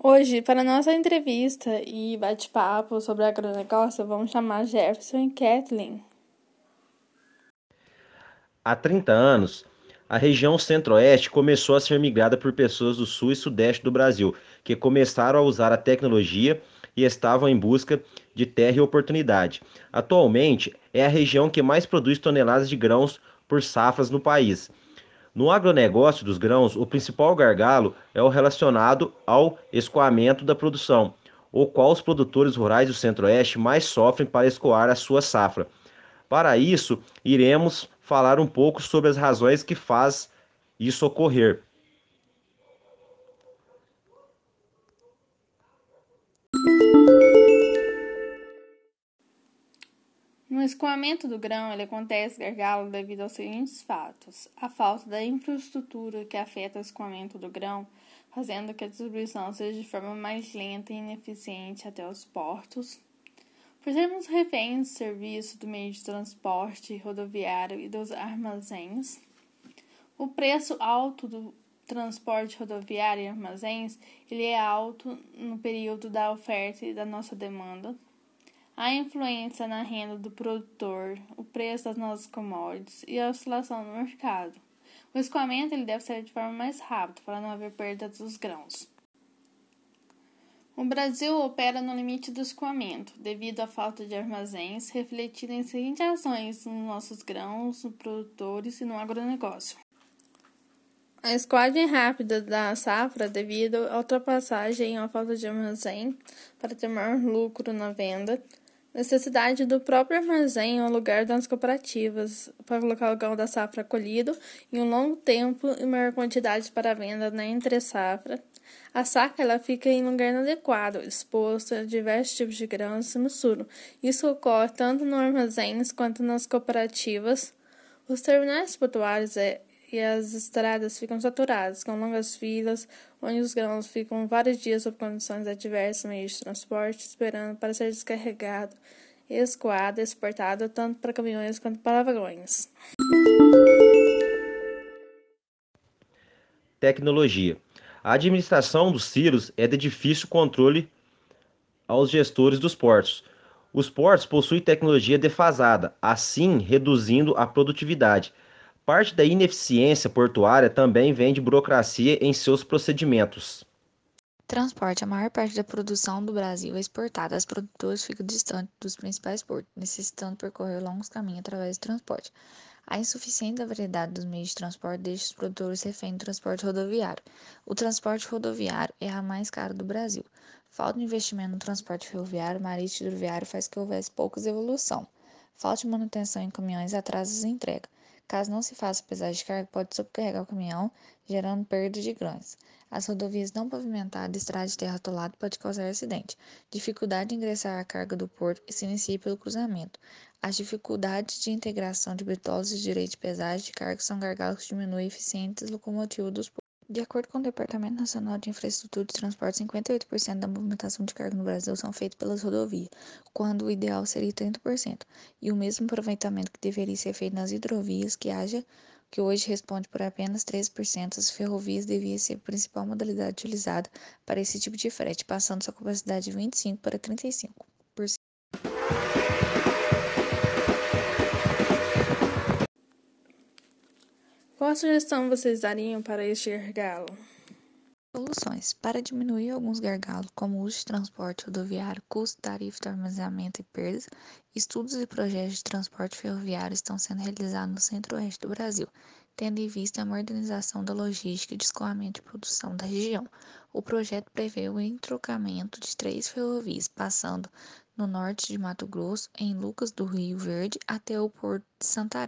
Hoje, para nossa entrevista e bate-papo sobre agronegócio, vamos chamar Jefferson e Kathleen. Há 30 anos, a região centro-oeste começou a ser migrada por pessoas do sul e sudeste do Brasil, que começaram a usar a tecnologia e estavam em busca de terra e oportunidade. Atualmente, é a região que mais produz toneladas de grãos por safras no país. No agronegócio dos grãos, o principal gargalo é o relacionado ao escoamento da produção, o qual os produtores rurais do Centro-Oeste mais sofrem para escoar a sua safra. Para isso, iremos falar um pouco sobre as razões que faz isso ocorrer. No escoamento do grão, ele acontece gargalo devido aos seguintes fatos: a falta da infraestrutura que afeta o escoamento do grão, fazendo que a distribuição seja de forma mais lenta e ineficiente até os portos. Por sermos reféns do serviço do meio de transporte rodoviário e dos armazéns, o preço alto do transporte rodoviário e armazéns ele é alto no período da oferta e da nossa demanda a influência na renda do produtor, o preço das nossas commodities e a oscilação no mercado. O escoamento ele deve ser de forma mais rápida para não haver perda dos grãos. O Brasil opera no limite do escoamento, devido à falta de armazéns, refletindo em seguintes ações nos nossos grãos, nos produtores e no agronegócio. A escoagem rápida da safra devido à ultrapassagem ou à falta de armazém para ter maior lucro na venda, necessidade do próprio armazém ou lugar das cooperativas para colocar o grão da safra colhido em um longo tempo e maior quantidade para venda na entre-safra. A saca ela fica em lugar inadequado, exposto a diversos tipos de grãos e mistura. Isso ocorre tanto nos armazéns quanto nas cooperativas. Os terminais portuários é, e as estradas ficam saturadas, com longas filas, onde os grãos ficam vários dias sob condições adversas no meio de transporte, esperando para ser descarregado, escoado exportado tanto para caminhões quanto para vagões. Tecnologia. A administração dos CIROS é de difícil controle aos gestores dos portos. Os portos possuem tecnologia defasada, assim reduzindo a produtividade. Parte da ineficiência portuária também vem de burocracia em seus procedimentos. Transporte. A maior parte da produção do Brasil é exportada. As produtoras ficam distantes dos principais portos, necessitando percorrer longos caminhos através do transporte. A insuficiente variedade dos meios de transporte deixa os produtores reféns do transporte rodoviário. O transporte rodoviário é a mais cara do Brasil. Falta de investimento no transporte ferroviário, marítimo e hidroviário faz que houvesse poucas evolução. Falta de manutenção em caminhões atrasa as entregas. Caso não se faça pesagem de carga, pode sobrecarregar o caminhão, gerando perda de grãos. As rodovias não pavimentadas e estrada de terra atolada pode causar acidente. Dificuldade de ingressar a carga do porto e se inicia pelo cruzamento. As dificuldades de integração de bitolas e direito de pesagem de carga são gargalos que diminuem a eficiência locomotiva dos portos. De acordo com o Departamento Nacional de Infraestrutura de Transporte, 58% da movimentação de carga no Brasil são feitas pelas rodovias, quando o ideal seria 30%, e o mesmo aproveitamento que deveria ser feito nas hidrovias, que haja que hoje responde por apenas 13%, as ferrovias devia ser a principal modalidade utilizada para esse tipo de frete, passando sua capacidade de 25% para 35%. Qual sugestão vocês dariam para este gargalo? Soluções. Para diminuir alguns gargalos, como o uso de transporte rodoviário, custo, tarifa de armazenamento e perdas, estudos e projetos de transporte ferroviário estão sendo realizados no centro-oeste do Brasil, tendo em vista a modernização da logística de escoamento e produção da região. O projeto prevê o entrocamento de três ferrovias, passando no norte de Mato Grosso, em Lucas do Rio Verde, até o Porto de Santarém